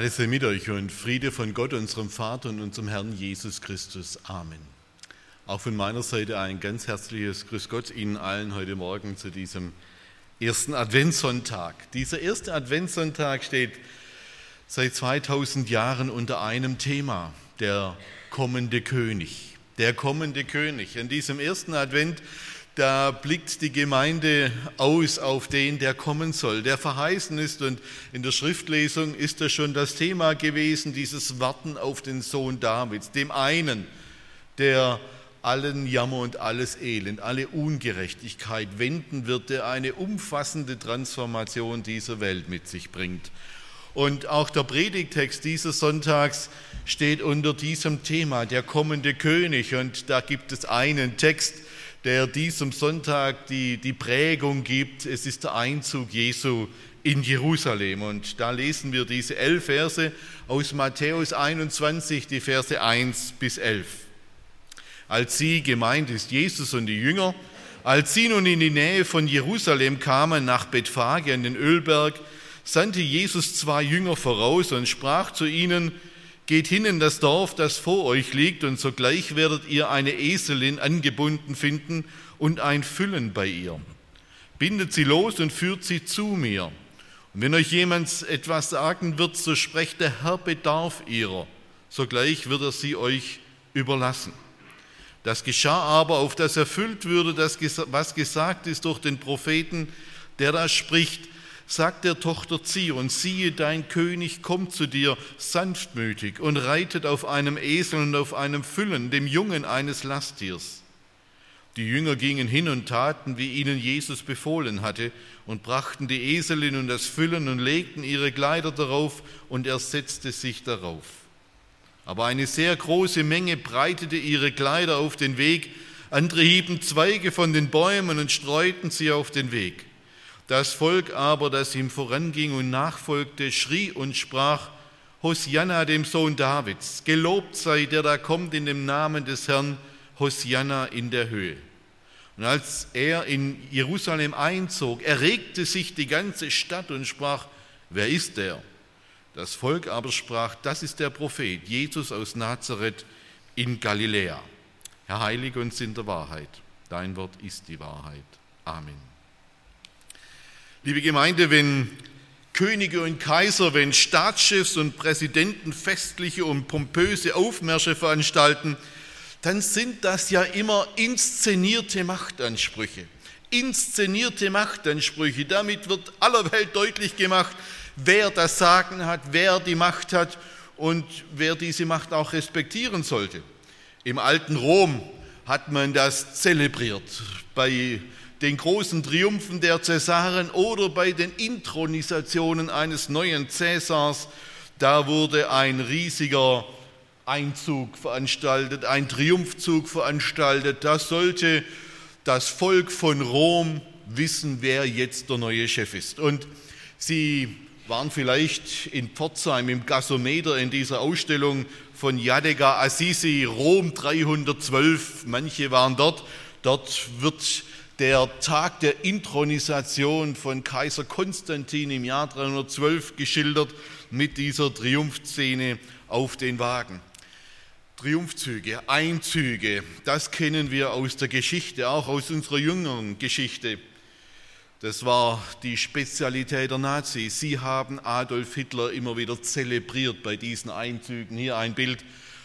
Gnade sei mit euch und Friede von Gott, unserem Vater und unserem Herrn Jesus Christus. Amen. Auch von meiner Seite ein ganz herzliches Grüß Gott Ihnen allen heute Morgen zu diesem ersten Adventssonntag. Dieser erste Adventssonntag steht seit 2000 Jahren unter einem Thema, der kommende König. Der kommende König. In diesem ersten Advent da blickt die Gemeinde aus auf den, der kommen soll, der verheißen ist. Und in der Schriftlesung ist das schon das Thema gewesen, dieses Warten auf den Sohn Davids, dem einen, der allen Jammer und alles Elend, alle Ungerechtigkeit wenden wird, der eine umfassende Transformation dieser Welt mit sich bringt. Und auch der Predigtext dieses Sonntags steht unter diesem Thema, der kommende König. Und da gibt es einen Text, der diesem Sonntag die, die Prägung gibt. Es ist der Einzug Jesu in Jerusalem. Und da lesen wir diese elf Verse aus Matthäus 21, die Verse 1 bis 11. Als sie, gemeint ist Jesus und die Jünger, als sie nun in die Nähe von Jerusalem kamen, nach Bethphage an den Ölberg, sandte Jesus zwei Jünger voraus und sprach zu ihnen, Geht hin in das Dorf, das vor euch liegt, und sogleich werdet ihr eine Eselin angebunden finden und ein Füllen bei ihr. Bindet sie los und führt sie zu mir. Und wenn euch jemand etwas sagen wird, so sprecht der Herr bedarf ihrer. Sogleich wird er sie euch überlassen. Das geschah aber, auf das erfüllt würde, das, was gesagt ist durch den Propheten, der da spricht, sagt der Tochter Zion, siehe, dein König kommt zu dir sanftmütig und reitet auf einem Esel und auf einem Füllen, dem Jungen eines Lasttiers. Die Jünger gingen hin und taten, wie ihnen Jesus befohlen hatte, und brachten die Eselin und das Füllen und legten ihre Kleider darauf, und er setzte sich darauf. Aber eine sehr große Menge breitete ihre Kleider auf den Weg, andere hieben Zweige von den Bäumen und streuten sie auf den Weg. Das Volk aber, das ihm voranging und nachfolgte, schrie und sprach, Hosianna dem Sohn Davids, gelobt sei der da kommt in dem Namen des Herrn, Hosianna in der Höhe. Und als er in Jerusalem einzog, erregte sich die ganze Stadt und sprach, wer ist der? Das Volk aber sprach, das ist der Prophet, Jesus aus Nazareth in Galiläa. Herr heilig uns in der Wahrheit, dein Wort ist die Wahrheit. Amen. Liebe Gemeinde, wenn Könige und Kaiser, wenn Staatschefs und Präsidenten festliche und pompöse Aufmärsche veranstalten, dann sind das ja immer inszenierte Machtansprüche. Inszenierte Machtansprüche. Damit wird aller Welt deutlich gemacht, wer das Sagen hat, wer die Macht hat und wer diese Macht auch respektieren sollte. Im alten Rom hat man das zelebriert. Bei den großen Triumphen der Cäsaren oder bei den Intronisationen eines neuen Cäsars, da wurde ein riesiger Einzug veranstaltet, ein Triumphzug veranstaltet. Da sollte das Volk von Rom wissen, wer jetzt der neue Chef ist. Und sie waren vielleicht in Pforzheim im Gasometer in dieser Ausstellung von Jadega Assisi, Rom 312. Manche waren dort. Dort wird der Tag der Intronisation von Kaiser Konstantin im Jahr 312 geschildert mit dieser Triumphszene auf den Wagen. Triumphzüge, Einzüge, das kennen wir aus der Geschichte, auch aus unserer jüngeren Geschichte. Das war die Spezialität der Nazis. Sie haben Adolf Hitler immer wieder zelebriert bei diesen Einzügen. Hier ein Bild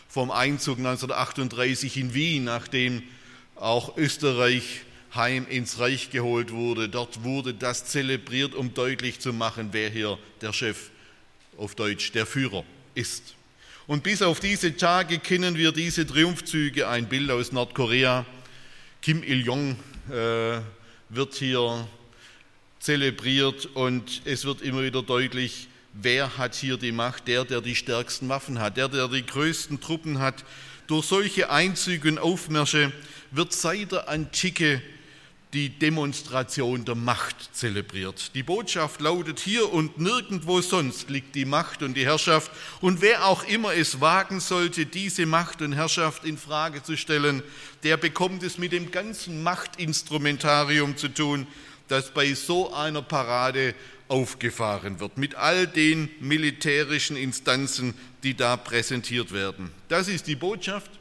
vom Einzug 1938 in Wien, nachdem auch Österreich heim ins Reich geholt wurde. Dort wurde das zelebriert, um deutlich zu machen, wer hier der Chef, auf Deutsch der Führer ist. Und bis auf diese Tage kennen wir diese Triumphzüge. Ein Bild aus Nordkorea. Kim Il-jong äh, wird hier zelebriert und es wird immer wieder deutlich, wer hat hier die Macht? Der, der die stärksten Waffen hat, der, der die größten Truppen hat. Durch solche Einzüge und Aufmärsche wird seit der Antike die Demonstration der Macht zelebriert. Die Botschaft lautet, hier und nirgendwo sonst liegt die Macht und die Herrschaft. Und wer auch immer es wagen sollte, diese Macht und Herrschaft in Frage zu stellen, der bekommt es mit dem ganzen Machtinstrumentarium zu tun, das bei so einer Parade aufgefahren wird, mit all den militärischen Instanzen, die da präsentiert werden. Das ist die Botschaft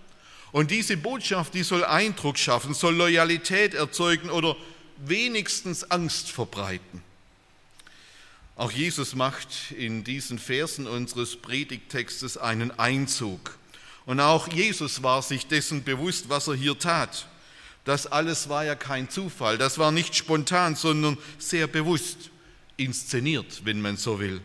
und diese Botschaft, die soll Eindruck schaffen, soll Loyalität erzeugen oder wenigstens Angst verbreiten. Auch Jesus macht in diesen Versen unseres Predigttextes einen Einzug. Und auch Jesus war sich dessen bewusst, was er hier tat. Das alles war ja kein Zufall, das war nicht spontan, sondern sehr bewusst inszeniert, wenn man so will.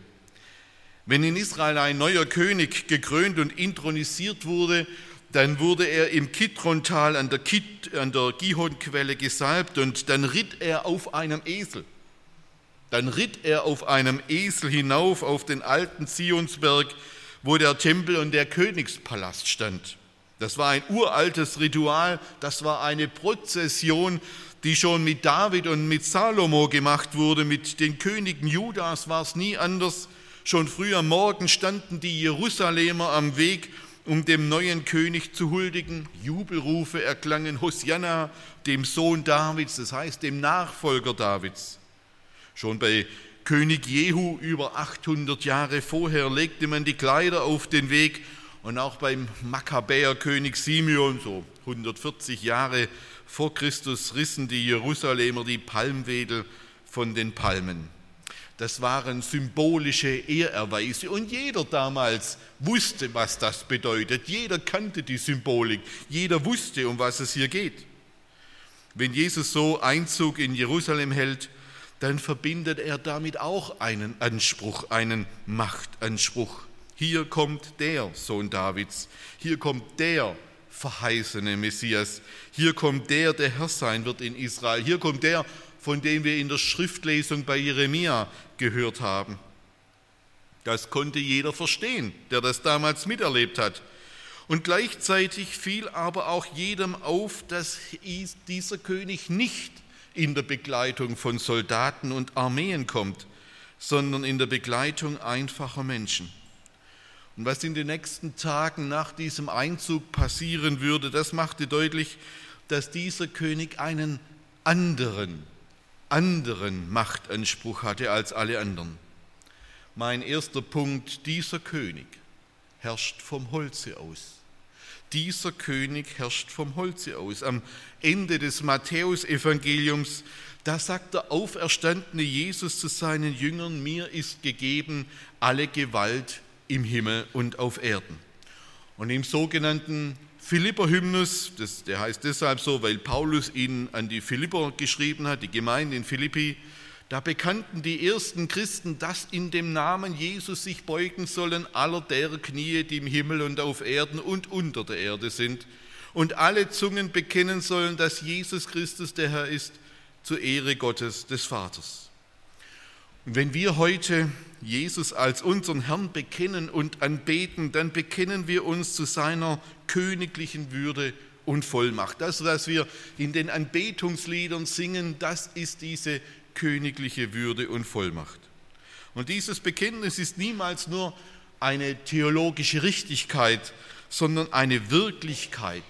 Wenn in Israel ein neuer König gekrönt und intronisiert wurde, dann wurde er im Kidrontal an der, Kid, der Gihonquelle gesalbt und dann ritt er auf einem Esel. Dann ritt er auf einem Esel hinauf auf den alten Zionsberg, wo der Tempel und der Königspalast stand. Das war ein uraltes Ritual, das war eine Prozession, die schon mit David und mit Salomo gemacht wurde, mit den Königen Judas war es nie anders. Schon früh am Morgen standen die Jerusalemer am Weg um dem neuen König zu huldigen. Jubelrufe erklangen Hosianna, dem Sohn Davids, das heißt dem Nachfolger Davids. Schon bei König Jehu über 800 Jahre vorher legte man die Kleider auf den Weg und auch beim Makkabäerkönig Simeon, so 140 Jahre vor Christus, rissen die Jerusalemer die Palmwedel von den Palmen. Das waren symbolische Ehrerweise und jeder damals wusste, was das bedeutet. Jeder kannte die Symbolik, jeder wusste, um was es hier geht. Wenn Jesus so Einzug in Jerusalem hält, dann verbindet er damit auch einen Anspruch, einen Machtanspruch. Hier kommt der Sohn Davids, hier kommt der verheißene Messias, hier kommt der, der Herr sein wird in Israel, hier kommt der, von dem wir in der Schriftlesung bei Jeremia gehört haben. Das konnte jeder verstehen, der das damals miterlebt hat. Und gleichzeitig fiel aber auch jedem auf, dass dieser König nicht in der Begleitung von Soldaten und Armeen kommt, sondern in der Begleitung einfacher Menschen. Und was in den nächsten Tagen nach diesem Einzug passieren würde, das machte deutlich, dass dieser König einen anderen anderen Machtanspruch hatte als alle anderen. Mein erster Punkt, dieser König herrscht vom Holze aus. Dieser König herrscht vom Holze aus. Am Ende des Matthäusevangeliums, da sagt der auferstandene Jesus zu seinen Jüngern, mir ist gegeben alle Gewalt im Himmel und auf Erden. Und im sogenannten Philipper-Hymnus, der heißt deshalb so, weil Paulus ihn an die Philipper geschrieben hat, die Gemeinde in Philippi, da bekannten die ersten Christen, dass in dem Namen Jesus sich beugen sollen aller der Knie, die im Himmel und auf Erden und unter der Erde sind, und alle Zungen bekennen sollen, dass Jesus Christus der Herr ist, zur Ehre Gottes des Vaters. Und wenn wir heute Jesus als unseren Herrn bekennen und anbeten, dann bekennen wir uns zu seiner königlichen Würde und Vollmacht. Das, was wir in den Anbetungsliedern singen, das ist diese königliche Würde und Vollmacht. Und dieses Bekenntnis ist niemals nur eine theologische Richtigkeit, sondern eine Wirklichkeit.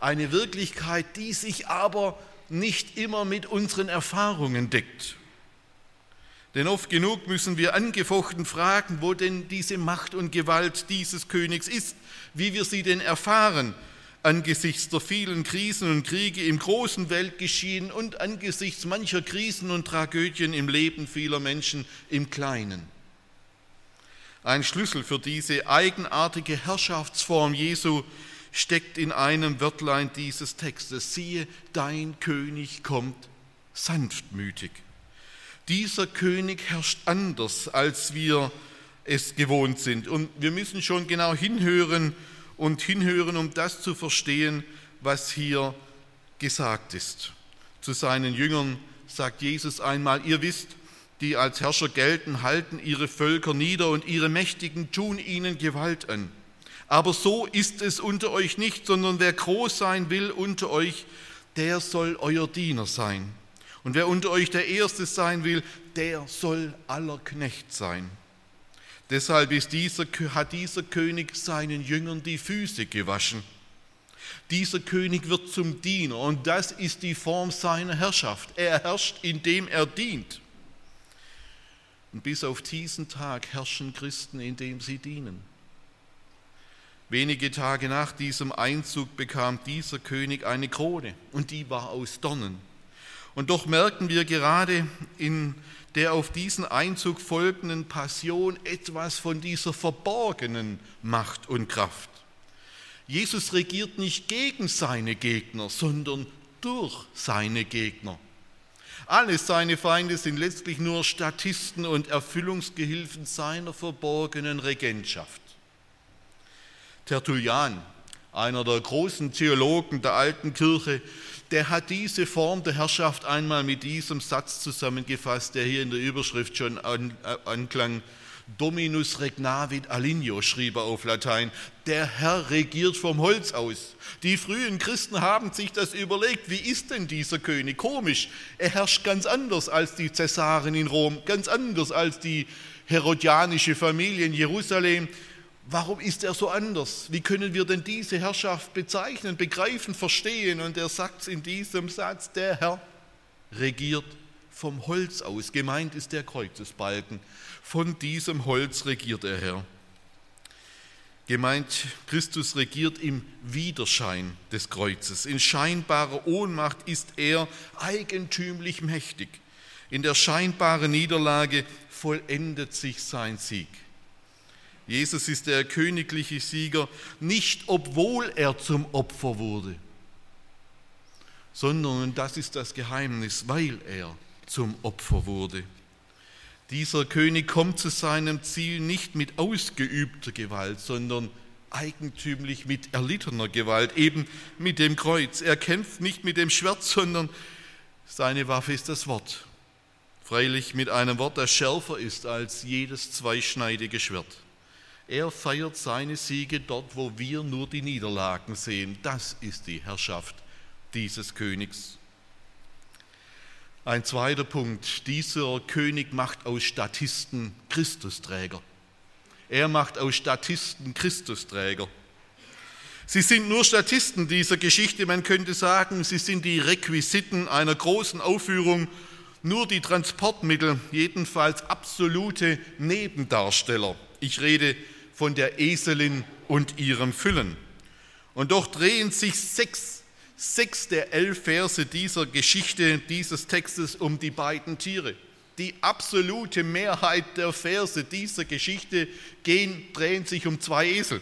Eine Wirklichkeit, die sich aber nicht immer mit unseren Erfahrungen deckt. Denn oft genug müssen wir angefochten fragen, wo denn diese Macht und Gewalt dieses Königs ist, wie wir sie denn erfahren angesichts der vielen Krisen und Kriege im großen Weltgeschehen und angesichts mancher Krisen und Tragödien im Leben vieler Menschen im Kleinen. Ein Schlüssel für diese eigenartige Herrschaftsform Jesu steckt in einem Wörtlein dieses Textes. Siehe, dein König kommt sanftmütig. Dieser König herrscht anders, als wir es gewohnt sind. Und wir müssen schon genau hinhören und hinhören, um das zu verstehen, was hier gesagt ist. Zu seinen Jüngern sagt Jesus einmal, ihr wisst, die als Herrscher gelten, halten ihre Völker nieder und ihre Mächtigen tun ihnen Gewalt an. Aber so ist es unter euch nicht, sondern wer groß sein will unter euch, der soll euer Diener sein. Und wer unter euch der Erste sein will, der soll aller Knecht sein. Deshalb dieser, hat dieser König seinen Jüngern die Füße gewaschen. Dieser König wird zum Diener und das ist die Form seiner Herrschaft. Er herrscht, indem er dient. Und bis auf diesen Tag herrschen Christen, indem sie dienen. Wenige Tage nach diesem Einzug bekam dieser König eine Krone und die war aus Dornen. Und doch merken wir gerade in der auf diesen Einzug folgenden Passion etwas von dieser verborgenen Macht und Kraft. Jesus regiert nicht gegen seine Gegner, sondern durch seine Gegner. Alle seine Feinde sind letztlich nur Statisten und Erfüllungsgehilfen seiner verborgenen Regentschaft. Tertullian, einer der großen Theologen der alten Kirche, der hat diese Form der Herrschaft einmal mit diesem Satz zusammengefasst, der hier in der Überschrift schon äh, anklang. Dominus regnavit alignio, schrieb er auf Latein. Der Herr regiert vom Holz aus. Die frühen Christen haben sich das überlegt. Wie ist denn dieser König? Komisch. Er herrscht ganz anders als die Cäsaren in Rom, ganz anders als die herodianische Familie in Jerusalem. Warum ist er so anders? Wie können wir denn diese Herrschaft bezeichnen, begreifen, verstehen? Und er sagt in diesem Satz, der Herr regiert vom Holz aus. Gemeint ist der Kreuzesbalken. Von diesem Holz regiert der Herr. Gemeint, Christus regiert im Widerschein des Kreuzes. In scheinbarer Ohnmacht ist er eigentümlich mächtig. In der scheinbaren Niederlage vollendet sich sein Sieg. Jesus ist der königliche Sieger, nicht obwohl er zum Opfer wurde, sondern, und das ist das Geheimnis, weil er zum Opfer wurde. Dieser König kommt zu seinem Ziel nicht mit ausgeübter Gewalt, sondern eigentümlich mit erlittener Gewalt, eben mit dem Kreuz. Er kämpft nicht mit dem Schwert, sondern seine Waffe ist das Wort. Freilich mit einem Wort, das schärfer ist als jedes zweischneidige Schwert. Er feiert seine Siege dort, wo wir nur die Niederlagen sehen. Das ist die Herrschaft dieses Königs. Ein zweiter Punkt, dieser König macht aus Statisten Christusträger. Er macht aus Statisten Christusträger. Sie sind nur Statisten dieser Geschichte, man könnte sagen, sie sind die Requisiten einer großen Aufführung, nur die Transportmittel, jedenfalls absolute Nebendarsteller. Ich rede von der Eselin und ihrem Füllen. Und doch drehen sich sechs, sechs der elf Verse dieser Geschichte, dieses Textes um die beiden Tiere. Die absolute Mehrheit der Verse dieser Geschichte gehen, drehen sich um zwei Esel.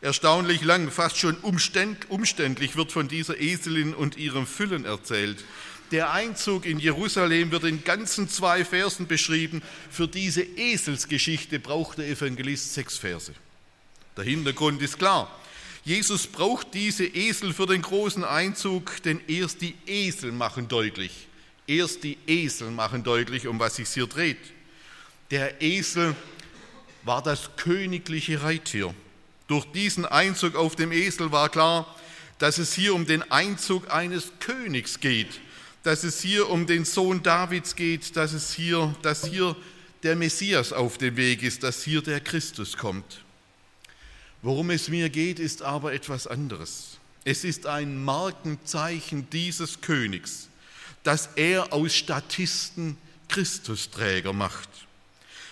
Erstaunlich lang, fast schon umständlich wird von dieser Eselin und ihrem Füllen erzählt. Der Einzug in Jerusalem wird in ganzen zwei Versen beschrieben. Für diese Eselsgeschichte braucht der Evangelist sechs Verse. Der Hintergrund ist klar. Jesus braucht diese Esel für den großen Einzug, denn erst die Esel machen deutlich, erst die Esel machen deutlich, um was sich hier dreht. Der Esel war das königliche Reittier. Durch diesen Einzug auf dem Esel war klar, dass es hier um den Einzug eines Königs geht dass es hier um den Sohn Davids geht, dass es hier, dass hier der Messias auf dem Weg ist, dass hier der Christus kommt. Worum es mir geht, ist aber etwas anderes. Es ist ein Markenzeichen dieses Königs, dass er aus Statisten Christusträger macht.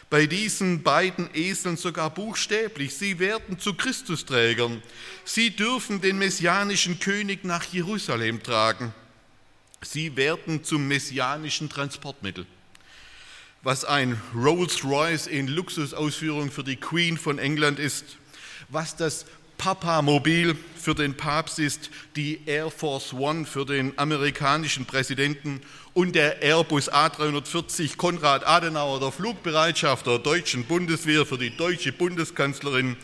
Bei diesen beiden Eseln sogar buchstäblich, sie werden zu Christusträgern. Sie dürfen den messianischen König nach Jerusalem tragen. Sie werden zum messianischen Transportmittel. Was ein Rolls-Royce in Luxusausführung für die Queen von England ist, was das Papa-Mobil für den Papst ist, die Air Force One für den amerikanischen Präsidenten und der Airbus A340 Konrad Adenauer der Flugbereitschaft der deutschen Bundeswehr für die deutsche Bundeskanzlerin.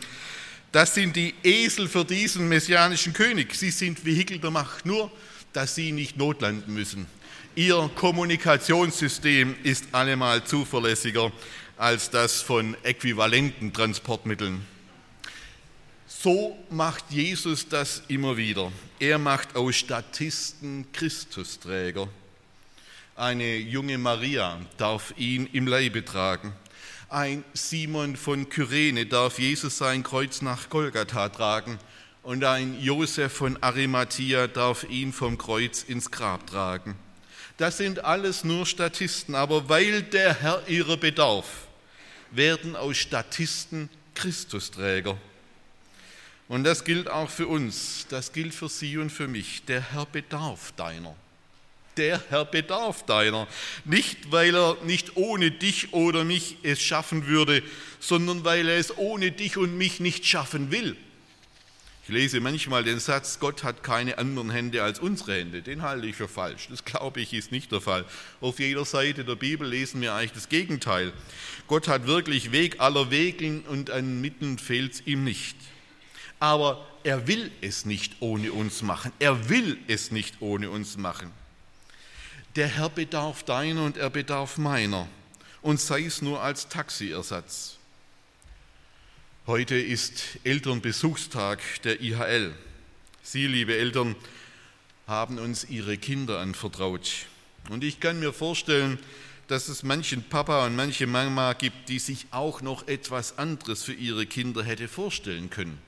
Das sind die Esel für diesen messianischen König. Sie sind Vehikel der Macht. Nur dass sie nicht notlanden müssen. Ihr Kommunikationssystem ist allemal zuverlässiger als das von äquivalenten Transportmitteln. So macht Jesus das immer wieder. Er macht aus Statisten Christusträger. Eine junge Maria darf ihn im Leibe tragen. Ein Simon von Kyrene darf Jesus sein Kreuz nach Golgatha tragen. Und ein Josef von Arimathea darf ihn vom Kreuz ins Grab tragen. Das sind alles nur Statisten, aber weil der Herr ihrer bedarf, werden aus Statisten Christusträger. Und das gilt auch für uns, das gilt für Sie und für mich. Der Herr bedarf deiner. Der Herr bedarf deiner. Nicht, weil er nicht ohne dich oder mich es schaffen würde, sondern weil er es ohne dich und mich nicht schaffen will. Ich lese manchmal den Satz, Gott hat keine anderen Hände als unsere Hände. Den halte ich für falsch. Das glaube ich ist nicht der Fall. Auf jeder Seite der Bibel lesen wir eigentlich das Gegenteil. Gott hat wirklich Weg aller Wegen und an Mitten fehlt es ihm nicht aber er will es nicht ohne uns machen. Er will es nicht ohne uns machen. Der Herr bedarf deiner und er bedarf meiner und sei es nur als Taxiersatz. Heute ist Elternbesuchstag der IHL. Sie, liebe Eltern, haben uns ihre Kinder anvertraut. Und ich kann mir vorstellen, dass es manchen Papa und manche Mama gibt, die sich auch noch etwas anderes für ihre Kinder hätte vorstellen können.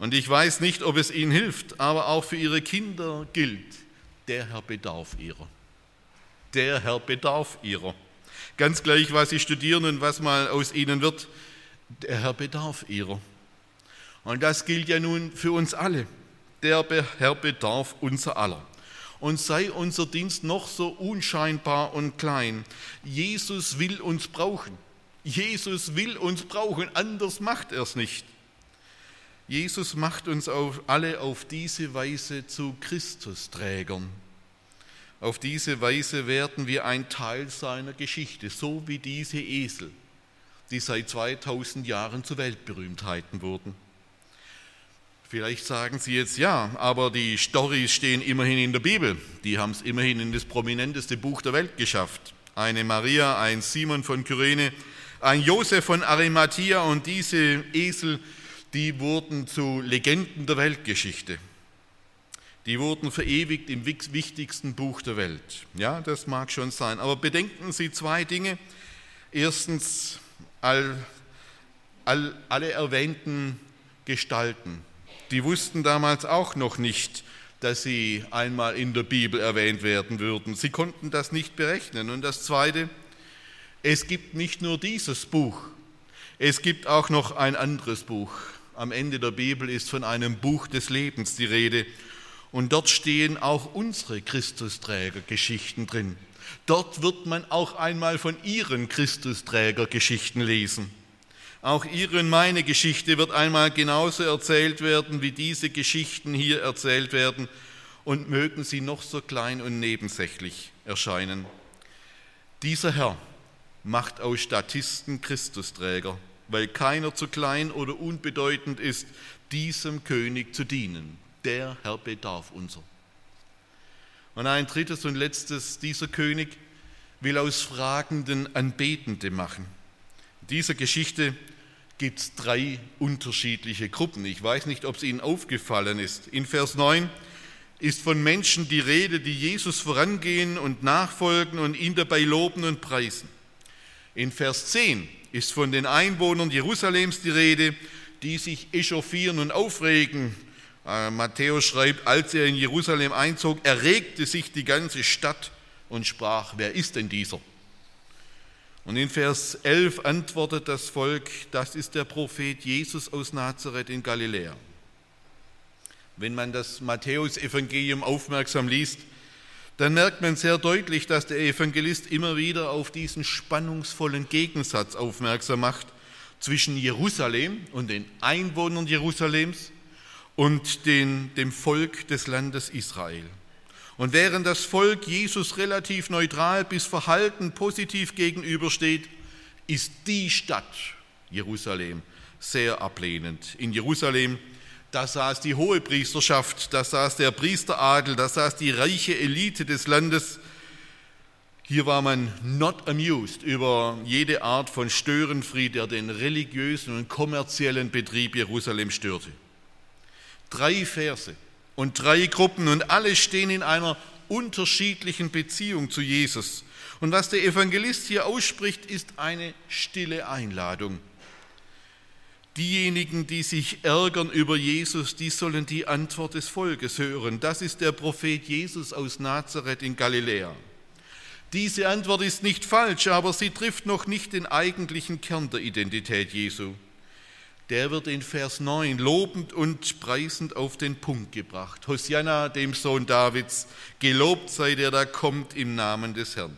Und ich weiß nicht, ob es ihnen hilft, aber auch für ihre Kinder gilt, der Herr bedarf ihrer. Der Herr bedarf ihrer. Ganz gleich, was sie studieren und was mal aus ihnen wird, der Herr bedarf ihrer. Und das gilt ja nun für uns alle. Der Herr bedarf unser aller. Und sei unser Dienst noch so unscheinbar und klein. Jesus will uns brauchen. Jesus will uns brauchen, anders macht er es nicht. Jesus macht uns alle auf diese Weise zu Christusträgern. Auf diese Weise werden wir ein Teil seiner Geschichte, so wie diese Esel, die seit 2000 Jahren zu Weltberühmtheiten wurden. Vielleicht sagen Sie jetzt ja, aber die Storys stehen immerhin in der Bibel. Die haben es immerhin in das prominenteste Buch der Welt geschafft. Eine Maria, ein Simon von Kyrene, ein Josef von Arimathea und diese Esel die wurden zu Legenden der Weltgeschichte. Die wurden verewigt im wichtigsten Buch der Welt. Ja, das mag schon sein. Aber bedenken Sie zwei Dinge. Erstens, all, all, alle erwähnten Gestalten, die wussten damals auch noch nicht, dass sie einmal in der Bibel erwähnt werden würden. Sie konnten das nicht berechnen. Und das Zweite, es gibt nicht nur dieses Buch, es gibt auch noch ein anderes Buch, am Ende der Bibel ist von einem Buch des Lebens die Rede. Und dort stehen auch unsere Christusträgergeschichten drin. Dort wird man auch einmal von ihren Christusträgergeschichten lesen. Auch ihre und meine Geschichte wird einmal genauso erzählt werden, wie diese Geschichten hier erzählt werden. Und mögen sie noch so klein und nebensächlich erscheinen. Dieser Herr macht aus Statisten Christusträger weil keiner zu klein oder unbedeutend ist, diesem König zu dienen. Der Herr bedarf unser. Und ein drittes und letztes, dieser König will aus Fragenden Anbetende machen. In dieser Geschichte gibt es drei unterschiedliche Gruppen. Ich weiß nicht, ob es Ihnen aufgefallen ist. In Vers 9 ist von Menschen die Rede, die Jesus vorangehen und nachfolgen und ihn dabei loben und preisen. In Vers 10 ist von den Einwohnern Jerusalems die Rede, die sich echauffieren und aufregen. Äh, Matthäus schreibt, als er in Jerusalem einzog, erregte sich die ganze Stadt und sprach, wer ist denn dieser? Und in Vers 11 antwortet das Volk, das ist der Prophet Jesus aus Nazareth in Galiläa. Wenn man das Matthäusevangelium aufmerksam liest, dann merkt man sehr deutlich, dass der Evangelist immer wieder auf diesen spannungsvollen Gegensatz aufmerksam macht zwischen Jerusalem und den Einwohnern Jerusalems und den, dem Volk des Landes Israel. Und während das Volk Jesus relativ neutral bis verhalten positiv gegenübersteht, ist die Stadt Jerusalem sehr ablehnend. In Jerusalem Da saß die hohe Priesterschaft, da saß der Priesteradel, da saß die reiche Elite des Landes. Hier war man not amused über jede Art von Störenfried, der den religiösen und kommerziellen Betrieb Jerusalem störte. Drei Verse und drei Gruppen und alle stehen in einer unterschiedlichen Beziehung zu Jesus. Und was der Evangelist hier ausspricht, ist eine stille Einladung. Diejenigen, die sich ärgern über Jesus, die sollen die Antwort des Volkes hören. Das ist der Prophet Jesus aus Nazareth in Galiläa. Diese Antwort ist nicht falsch, aber sie trifft noch nicht den eigentlichen Kern der Identität Jesu. Der wird in Vers 9 lobend und preisend auf den Punkt gebracht. Hosianna, dem Sohn Davids, gelobt sei der, da kommt im Namen des Herrn.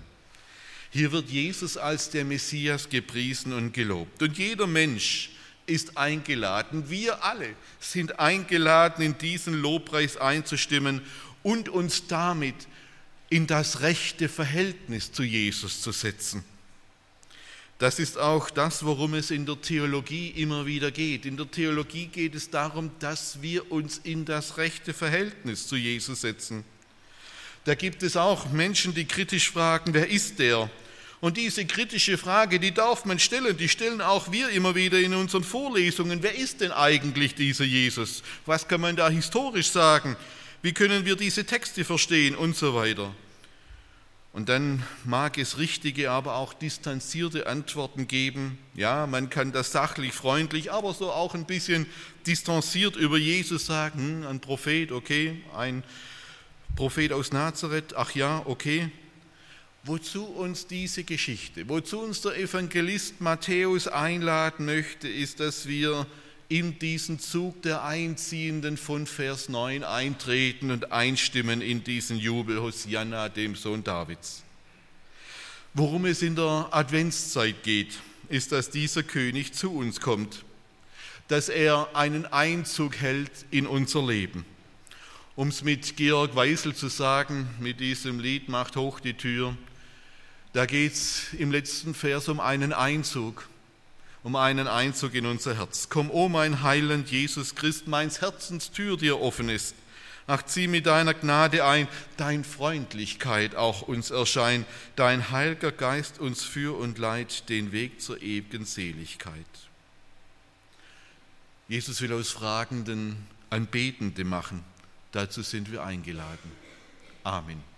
Hier wird Jesus als der Messias gepriesen und gelobt. Und jeder Mensch ist eingeladen, wir alle sind eingeladen, in diesen Lobpreis einzustimmen und uns damit in das rechte Verhältnis zu Jesus zu setzen. Das ist auch das, worum es in der Theologie immer wieder geht. In der Theologie geht es darum, dass wir uns in das rechte Verhältnis zu Jesus setzen. Da gibt es auch Menschen, die kritisch fragen, wer ist der? Und diese kritische Frage, die darf man stellen, die stellen auch wir immer wieder in unseren Vorlesungen. Wer ist denn eigentlich dieser Jesus? Was kann man da historisch sagen? Wie können wir diese Texte verstehen und so weiter? Und dann mag es richtige, aber auch distanzierte Antworten geben. Ja, man kann das sachlich, freundlich, aber so auch ein bisschen distanziert über Jesus sagen. Hm, ein Prophet, okay, ein Prophet aus Nazareth, ach ja, okay. Wozu uns diese Geschichte, wozu uns der Evangelist Matthäus einladen möchte, ist, dass wir in diesen Zug der Einziehenden von Vers 9 eintreten und einstimmen in diesen Jubel Hosianna, dem Sohn Davids. Worum es in der Adventszeit geht, ist, dass dieser König zu uns kommt, dass er einen Einzug hält in unser Leben. Um es mit Georg Weisel zu sagen, mit diesem Lied Macht hoch die Tür, da geht es im letzten Vers um einen Einzug, um einen Einzug in unser Herz. Komm, o oh mein Heiland Jesus Christ, meins Herzens Tür dir offen ist. Ach, zieh mit deiner Gnade ein, dein Freundlichkeit auch uns erscheint, dein Heiliger Geist uns für und leid den Weg zur ewigen Seligkeit. Jesus will aus Fragenden Anbetende machen. Dazu sind wir eingeladen. Amen.